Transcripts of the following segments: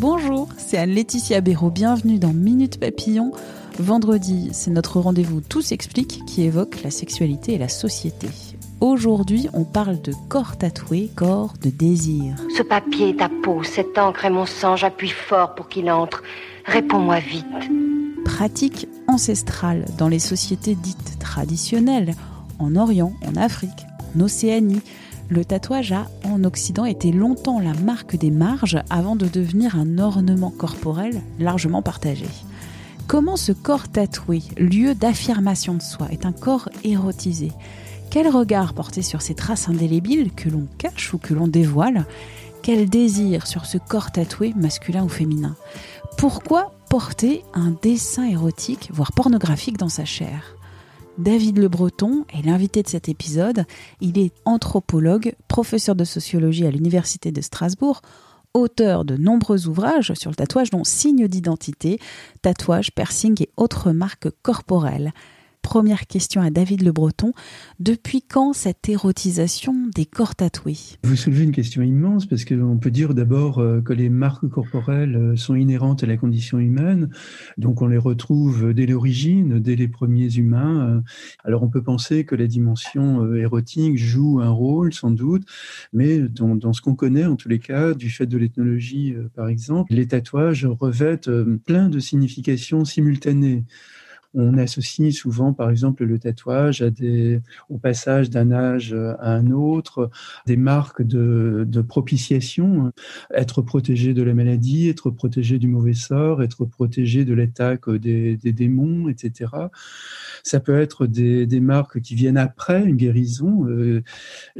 Bonjour, c'est Anne-Laetitia Béraud. Bienvenue dans Minute Papillon. Vendredi, c'est notre rendez-vous Tout s'explique qui évoque la sexualité et la société. Aujourd'hui, on parle de corps tatoué, corps de désir. Ce papier, ta peau, cette encre et mon sang, j'appuie fort pour qu'il entre. Réponds-moi vite. Pratique ancestrale dans les sociétés dites traditionnelles, en Orient, en Afrique, en Océanie. Le tatouage a, en Occident, été longtemps la marque des marges avant de devenir un ornement corporel largement partagé. Comment ce corps tatoué, lieu d'affirmation de soi, est un corps érotisé? Quel regard porter sur ces traces indélébiles que l'on cache ou que l'on dévoile? Quel désir sur ce corps tatoué, masculin ou féminin? Pourquoi porter un dessin érotique, voire pornographique dans sa chair? David Le Breton est l'invité de cet épisode. Il est anthropologue, professeur de sociologie à l'Université de Strasbourg, auteur de nombreux ouvrages sur le tatouage dont Signes d'identité, tatouage, piercing et autres marques corporelles. Première question à David Le Breton. Depuis quand cette érotisation des corps tatoués? Vous soulevez une question immense parce qu'on peut dire d'abord euh, que les marques corporelles euh, sont inhérentes à la condition humaine, donc on les retrouve dès l'origine, dès les premiers humains. Alors on peut penser que la dimension euh, érotique joue un rôle sans doute, mais dans, dans ce qu'on connaît en tous les cas, du fait de l'ethnologie par exemple, les tatouages revêtent plein de significations simultanées. On associe souvent, par exemple, le tatouage au passage d'un âge à un autre, des marques de, de propitiation, être protégé de la maladie, être protégé du mauvais sort, être protégé de l'attaque des, démons, etc. Ça peut être des, marques qui viennent après une guérison, euh,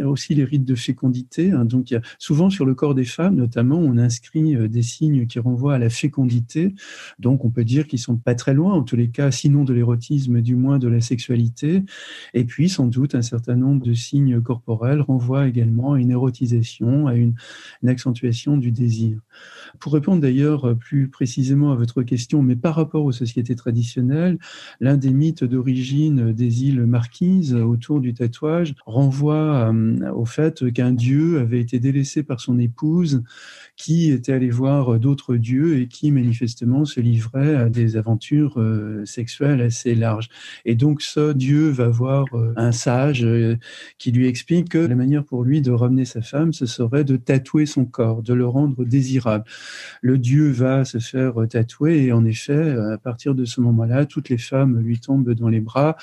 aussi les rites de fécondité. Hein. Donc, souvent sur le corps des femmes, notamment, on inscrit euh, des signes qui renvoient à la fécondité. Donc, on peut dire qu'ils sont pas très loin, en tous les cas, sinon de l'érotisme, du moins de la sexualité. Et puis, sans doute, un certain nombre de signes corporels renvoient également à une érotisation, à une, accentuation du désir. Pour répondre d'ailleurs plus précisément à votre question, mais par rapport aux sociétés traditionnelles, l'un des mythes d'origine des îles Marquises autour du tatouage renvoie euh, au fait qu'un dieu avait été délaissé par son épouse qui était allé voir d'autres dieux et qui manifestement se livrait à des aventures euh, sexuelles assez larges. Et donc ce dieu va voir euh, un sage qui lui explique que la manière pour lui de ramener sa femme, ce serait de tatouer son corps, de le rendre désirable le dieu va se faire tatouer et en effet, à partir de ce moment-là, toutes les femmes lui tombent dans les bras,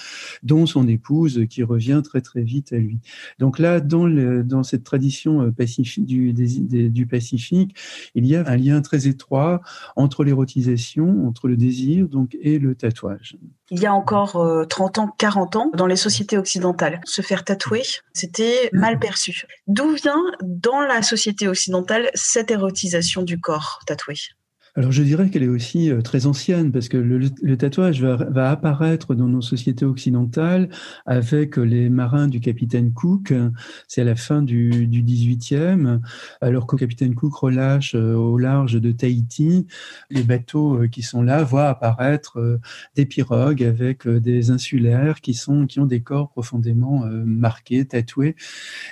dont son épouse qui revient très très vite à lui. Donc là, dans, dans cette tradition pacifique, du, du Pacifique, il y a un lien très étroit entre l'érotisation, entre le désir donc, et le tatouage. Il y a encore euh, 30 ans, 40 ans, dans les sociétés occidentales, se faire tatouer, c'était mal perçu. D'où vient dans la société occidentale cette érotisation du corps tatoué? Alors je dirais qu'elle est aussi euh, très ancienne parce que le, tatouage va, apparaître dans nos sociétés occidentales avec les marins du capitaine Cook. C'est à la fin du, du 18e, alors le capitaine Cook relâche euh, au large de Tahiti. Les bateaux euh, qui sont là voient apparaître des pirogues avec des insulaires qui, sont, qui ont des corps profondément marqués, tatoués.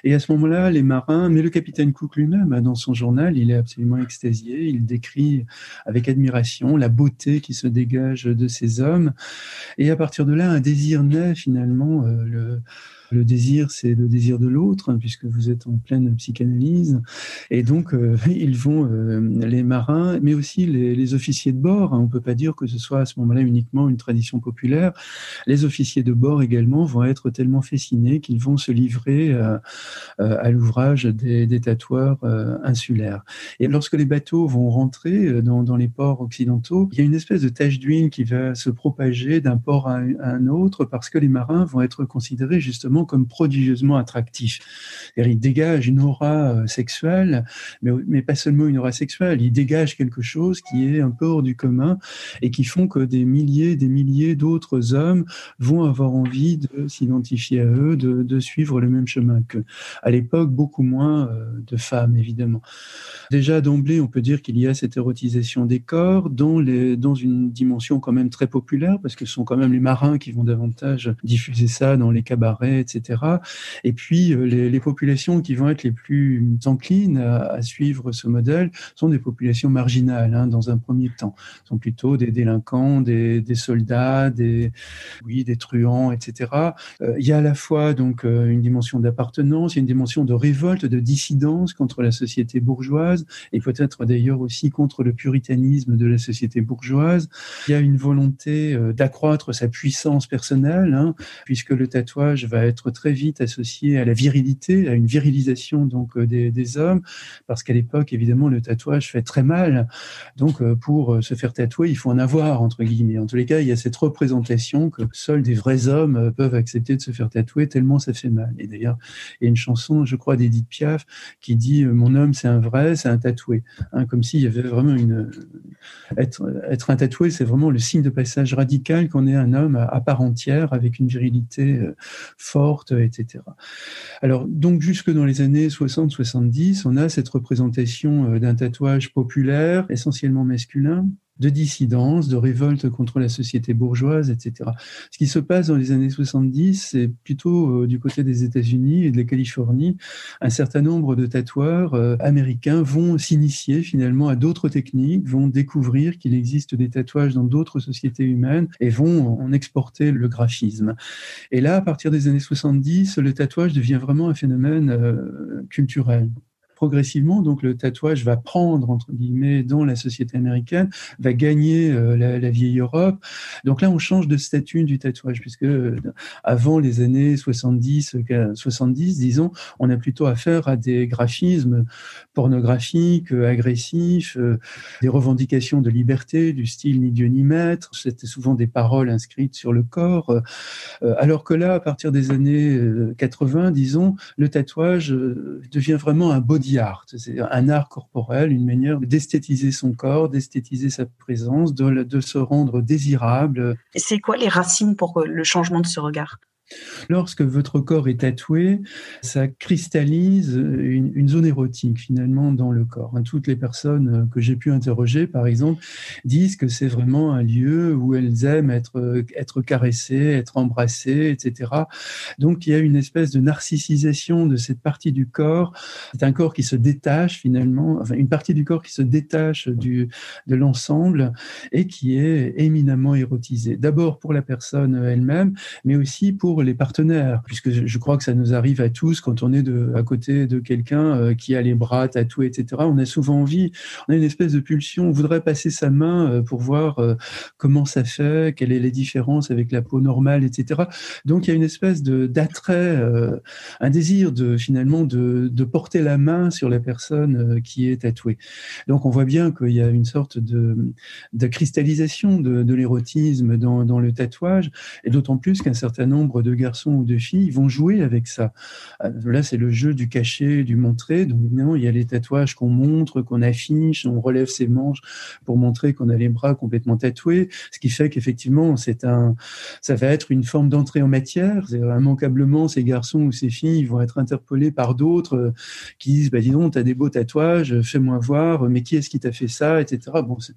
Et à ce moment-là, les marins, mais le capitaine Cook lui-même, hein, dans son journal, il est absolument extasié. Il décrit avec admiration la beauté qui se dégage de ces hommes. Et à partir de là, un désir naît finalement. Euh, le, Le désir, c'est le désir de l'autre, hein, puisque vous êtes en pleine psychanalyse. Et donc, euh, ils vont, euh, les marins, mais aussi les, officiers de bord. Hein, on ne peut pas dire que ce soit à ce moment-là uniquement une tradition populaire. Les officiers de bord également vont être tellement fascinés qu'ils vont se livrer euh, à l'ouvrage des, tatoueurs insulaires. Et lorsque les bateaux vont rentrer dans, dans, les ports occidentaux, il y a une espèce de tache d'huile qui va se propager d'un port à un autre parce que les marins vont être considérés justement comme prodigieusement attractif. Il dégage une aura euh, sexuelle, mais, mais pas seulement une aura sexuelle, il dégage quelque chose qui est un peu hors du commun et qui font que des milliers des milliers d'autres hommes vont avoir envie de s'identifier à eux, de, de, suivre le même chemin qu'eux. À l'époque, beaucoup moins euh, de femmes, évidemment. Déjà d'emblée, on peut dire qu'il y a cette érotisation des corps les, dans une dimension quand même très populaire, parce que ce sont quand même les marins qui vont davantage diffuser ça dans les cabarets, etc. Et puis, euh, les, populations qui vont être les plus enclines à, suivre ce modèle sont des populations marginales, hein, dans un premier temps. Ce sont plutôt des délinquants, des, soldats, des, oui, des truands, etc. Euh, il y a à la fois donc euh, une dimension d'appartenance, une dimension de révolte, de dissidence contre la société bourgeoise et peut-être d'ailleurs aussi contre le puritanisme de la société bourgeoise. Il y a une volonté d'accroître sa puissance personnelle, hein, puisque le tatouage va être très vite associé à la virilité, à une virilisation donc euh, des, hommes, parce qu'à l'époque, évidemment, le tatouage fait très mal. Donc, euh, pour euh, se faire tatouer, il faut en avoir, entre guillemets. En tous les cas, il y a cette représentation que seuls des vrais hommes peuvent accepter de se faire tatouer tellement ça fait mal. Et d'ailleurs, il y a une chanson, je crois, d'Edith Piaf qui dit Mon homme, c'est un vrai, c'est un tatoué. Hein, comme s'il y avait vraiment une. Être, être un tatoué, c'est vraiment le signe de passage radical qu'on est un homme à part entière avec une virilité forte etc. Alors, donc, jusque dans les années 60-70, on a cette représentation euh, d'un tatouage populaire, essentiellement masculin, de dissidence, de révolte contre la société bourgeoise, etc. Ce qui se passe dans les années 70, c'est plutôt euh, du côté des États-Unis et de la Californie. Un certain nombre de tatoueurs euh, américains vont s'initier finalement à d'autres techniques, vont découvrir qu'il existe des tatouages dans d'autres sociétés humaines et vont en exporter le graphisme. Et là, à partir des années 70, le tatouage devient vraiment un phénomène euh, culturel progressivement, donc le tatouage va prendre, entre guillemets, dans la société américaine, va gagner euh, la, vieille Europe. Donc là, on change de statut du tatouage, puisque euh, avant les années 70, 70, disons, on a plutôt affaire à des graphismes pornographiques, euh, agressifs, des revendications de liberté, du style ni Dieu ni maître. C'était souvent des paroles inscrites sur le corps. alors que là, à partir des années 80, disons, le tatouage devient vraiment un body c'est un art corporel, une manière d'esthétiser son corps, d'esthétiser sa présence, de, de se rendre désirable. C'est quoi les racines pour le changement de ce regard? Lorsque votre corps est tatoué, ça cristallise une, zone érotique finalement dans le corps. Toutes les personnes que j'ai pu interroger, par exemple, disent que c'est vraiment un lieu où elles aiment être, être caressées, être embrassées, etc. Donc il y a une espèce de narcissisation de cette partie du corps. C'est un corps qui se détache finalement, enfin une partie du corps qui se détache du, de l'ensemble et qui est éminemment érotisée. D'abord pour la personne elle-même, mais aussi pour les partenaires, puisque je crois que ça nous arrive à tous quand on est de, à côté de quelqu'un euh, qui a les bras tatoués, etc. On a souvent envie, on a une espèce de pulsion, on voudrait passer sa main euh, pour voir euh, comment ça fait, quelles est les différences avec la peau normale, etc. Donc il y a une espèce d'attrait, un désir de finalement de, de, porter la main sur la personne qui est tatouée. Donc on voit bien qu'il y a une sorte de, de cristallisation de, de l'érotisme dans, dans le tatouage, et d'autant plus qu'un certain nombre de garçons ou de filles vont jouer avec ça. Euh, là, c'est le jeu du caché, du montrer. Donc, évidemment, il y a les tatouages qu'on montre, qu'on affiche, on relève ses manches pour montrer qu'on a les bras complètement tatoués. Ce qui fait qu'effectivement, c'est un, ça va être une forme d'entrée en matière. Immanquablement, ces garçons ou ces filles vont être interpellés par d'autres euh, qui disent, bah, dis donc, t'as des beaux tatouages, fais-moi voir, mais qui est-ce qui t'a fait ça, etc. Bon, c'est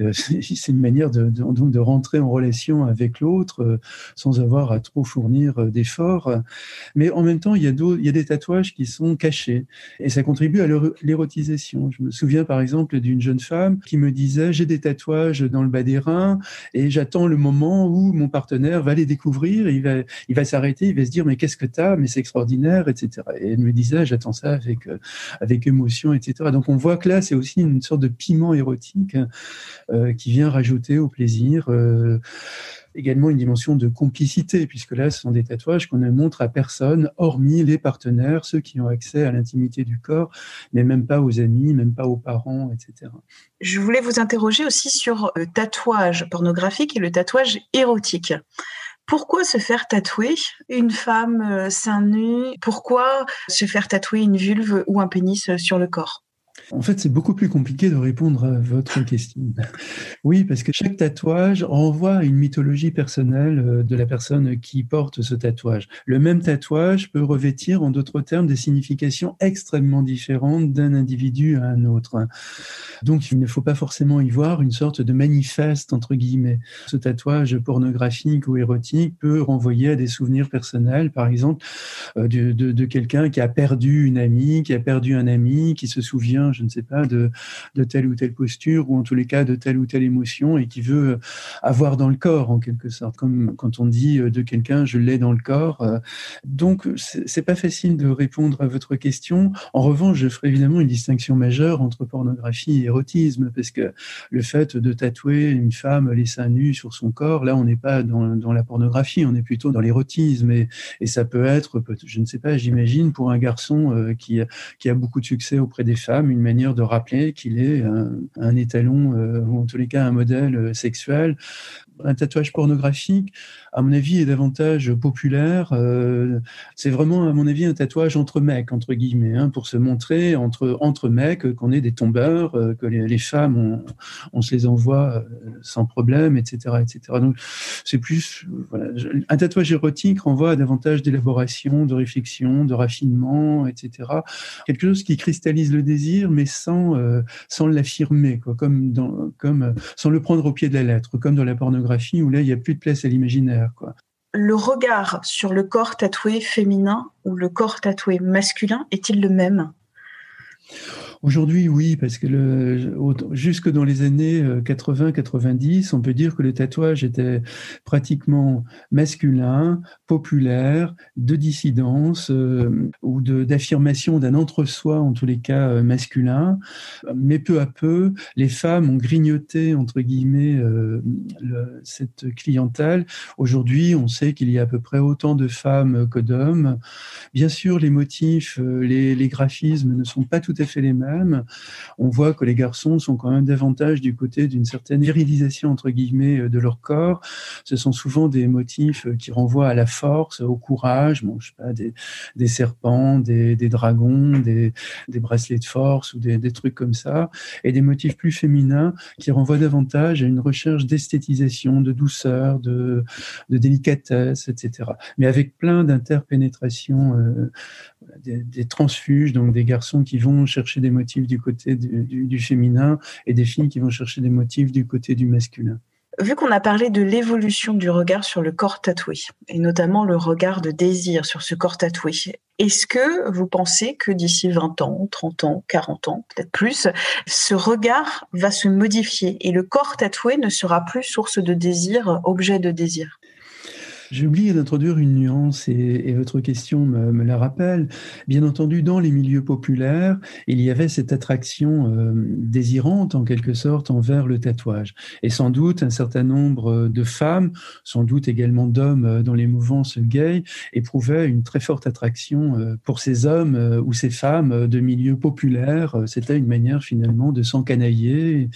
euh, une manière de, de, de rentrer en relation avec l'autre sans avoir à trop fournir d'efforts. Mais en même temps, il y, a des tatouages qui sont cachés et ça contribue à l'érotisation. Je me souviens par exemple d'une jeune femme qui me disait j'ai des tatouages dans le bas des reins et j'attends le moment où mon partenaire va les découvrir, il va, s'arrêter, il va se dire mais qu'est-ce que tu as, mais c'est extraordinaire, etc. Et elle me disait j'attends ça avec, avec émotion, etc. Donc on voit que là c'est aussi une sorte de piment érotique euh, qui vient rajouter au plaisir euh, également une dimension de complicité, puisque là, ce sont des tatouages qu'on ne montre à personne, hormis les partenaires, ceux qui ont accès à l'intimité du corps, mais même pas aux amis, même pas aux parents, etc. Je voulais vous interroger aussi sur le tatouage pornographique et le tatouage érotique. Pourquoi se faire tatouer une femme euh, sein nu Pourquoi se faire tatouer une vulve ou un pénis sur le corps? En fait, c'est beaucoup plus compliqué de répondre à votre question. Oui, parce que chaque tatouage renvoie à une mythologie personnelle euh, de la personne qui porte ce tatouage. Le même tatouage peut revêtir, en d'autres termes, des significations extrêmement différentes d'un individu à un autre. Donc, il ne faut pas forcément y voir une sorte de manifeste, entre guillemets. Ce tatouage pornographique ou érotique peut renvoyer à des souvenirs personnels, par exemple, euh, de, de, de quelqu'un qui a perdu une amie, qui a perdu un ami, qui se souvient je ne sais pas, de, telle ou telle posture, ou en tous les cas de telle ou telle émotion, et qui veut avoir dans le corps, en quelque sorte, comme quand on dit de quelqu'un, je l'ai dans le corps. Donc, c'est pas facile de répondre à votre question. En revanche, je ferai évidemment une distinction majeure entre pornographie et érotisme, parce que le fait de tatouer une femme les seins nus sur son corps, là, on n'est pas dans, dans, la pornographie, on est plutôt dans l'érotisme, et, et, ça peut être, je ne sais pas, j'imagine, pour un garçon euh, qui, qui a beaucoup de succès auprès des femmes, une manière de rappeler qu'il est un, étalon, euh, ou en tous les cas un modèle euh, sexuel un tatouage pornographique, à mon avis, est davantage populaire. Euh, c'est vraiment, à mon avis, un tatouage entre mecs, entre guillemets, hein, pour se montrer entre, entre mecs qu'on est des tombeurs, que les, femmes, on, se les envoie sans problème, etc. etc. Donc, c'est plus. Un tatouage érotique renvoie à davantage d'élaboration, de réflexion, de raffinement, etc. Quelque chose qui cristallise le désir, mais sans, sans l'affirmer, comme, comme sans le prendre au pied de la lettre, comme dans la pornographie où là, il n'y a plus de place à l'imaginaire. Le regard sur le corps tatoué féminin ou le corps tatoué masculin est-il le même? Aujourd'hui, oui, parce que jusque dans les années 80-90, euh, on peut dire que le tatouage était pratiquement masculin, populaire, de dissidence euh, ou d'affirmation d'un entre-soi, en tous les cas euh, masculin. Mais peu à peu, les femmes ont grignoté, entre guillemets, le, cette clientèle. Aujourd'hui, on sait qu'il y a à peu près autant de femmes que d'hommes. Bien sûr, les motifs, les graphismes ne sont pas tout à fait les mêmes on voit que les garçons sont quand même davantage du côté d'une certaine virilisation entre guillemets euh, de leur corps. Ce sont souvent des motifs euh, qui renvoient à la force, au courage. Bon, je sais pas, des, serpents, des, dragons, des, bracelets de force ou des, trucs comme ça, et des motifs plus féminins qui renvoient davantage à une recherche d'esthétisation, de douceur, de, délicatesse, etc. Mais avec plein d'interpénétrations, euh, des, des transfuges, donc des garçons qui vont chercher des motifs du côté du, féminin et des filles qui vont chercher des motifs du côté du masculin. Vu qu'on a parlé de l'évolution du regard sur le corps tatoué, et notamment le regard de désir sur ce corps tatoué, est-ce que vous pensez que d'ici 20 ans, 30 ans, 40 ans, peut-être plus, ce regard va se modifier et le corps tatoué ne sera plus source de désir, objet de désir? J'ai oublié d'introduire une nuance et, votre question me, la rappelle. Bien entendu, dans les milieux populaires, il y avait cette attraction euh, désirante en quelque sorte envers le tatouage. Et sans doute un certain nombre de femmes, sans doute également d'hommes euh, dans les mouvances gays, éprouvaient une très forte attraction euh, pour ces hommes ou ces femmes de milieux populaires. C'était une manière finalement de s'encanailler.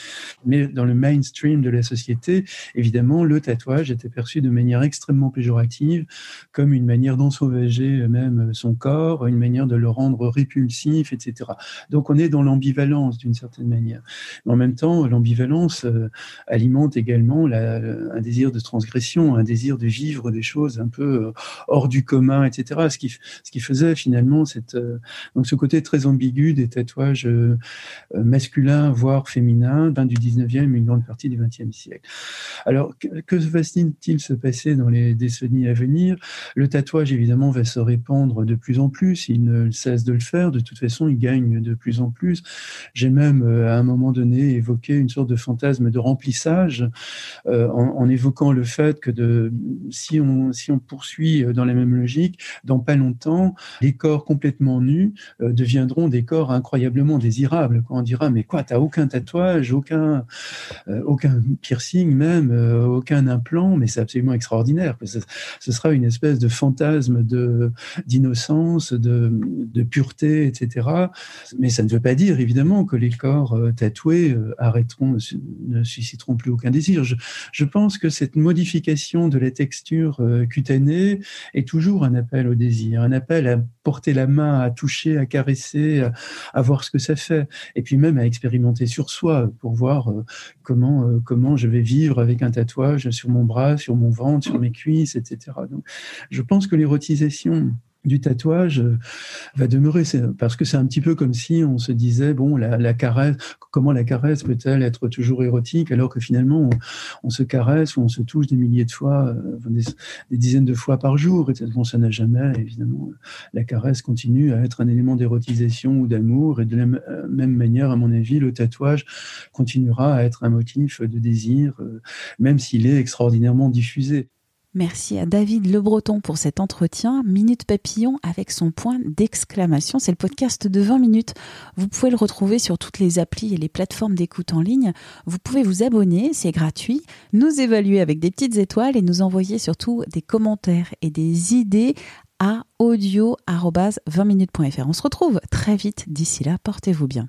Mais dans le mainstream de la société, évidemment, le tatouage était perçu de manière extrêmement péjorative, comme une manière d'ensauvager même son corps, une manière de le rendre répulsif, etc. Donc on est dans l'ambivalence d'une certaine manière. Mais en même temps, l'ambivalence euh, alimente également un désir de transgression, un désir de vivre des choses un peu euh, hors du commun, etc. Ce qui, ce qui faisait finalement cette, euh, donc ce côté très ambigu des tatouages masculins, voire féminins, du 19e et une grande partie du 20e siècle. Alors, que, que va-t-il se passer dans les décennies à venir. Le tatouage, évidemment, va se répandre de plus en plus. Il ne cesse de le faire. De toute façon, il gagne de plus en plus. J'ai même, à un moment donné, évoqué une sorte de fantasme de remplissage en, en, évoquant le fait que si, on, si on poursuit dans la même logique, dans pas longtemps, les corps complètement nus deviendront des corps incroyablement désirables. Quand on dira, mais quoi, t'as aucun tatouage, aucun, euh, aucun piercing même, euh, aucun implant, mais c'est absolument extraordinaire. Ce, sera une espèce de fantasme de d'innocence, de, de, pureté, etc. Mais ça ne veut pas dire évidemment que les corps euh, tatoués arrêteront, ne susciteront plus aucun désir. Je, je, pense que cette modification de la texture cutanée est toujours un appel au désir, un appel à porter la main, à toucher, à caresser, à voir ce que ça fait, et puis même à expérimenter sur soi pour voir euh, comment euh, comment je vais vivre avec un tatouage sur mon bras, sur mon ventre, sur mes cuisses, etc. Je pense que l'érotisation du tatouage euh, va demeurer. Parce que c'est un petit peu comme si on se disait bon la, caresse comment la caresse peut-elle être toujours érotique alors que finalement on, se caresse ou on se touche des milliers de fois euh, des, dizaines de fois par jour. Et bon ça n'a jamais évidemment la caresse continue à être un élément d'érotisation ou d'amour. Et de la euh, même manière à mon avis le tatouage continuera à être un motif de désir même s'il est extraordinairement diffusé Merci à David Le Breton pour cet entretien. Minute Papillon avec son point d'exclamation. C'est le podcast de 20 minutes. Vous pouvez le retrouver sur toutes les applis et les plateformes d'écoute en ligne. Vous pouvez vous abonner, c'est gratuit, nous évaluer avec des petites étoiles et nous envoyer surtout des commentaires et des idées à audio-20minutes.fr. On se retrouve très vite. D'ici là, portez-vous bien.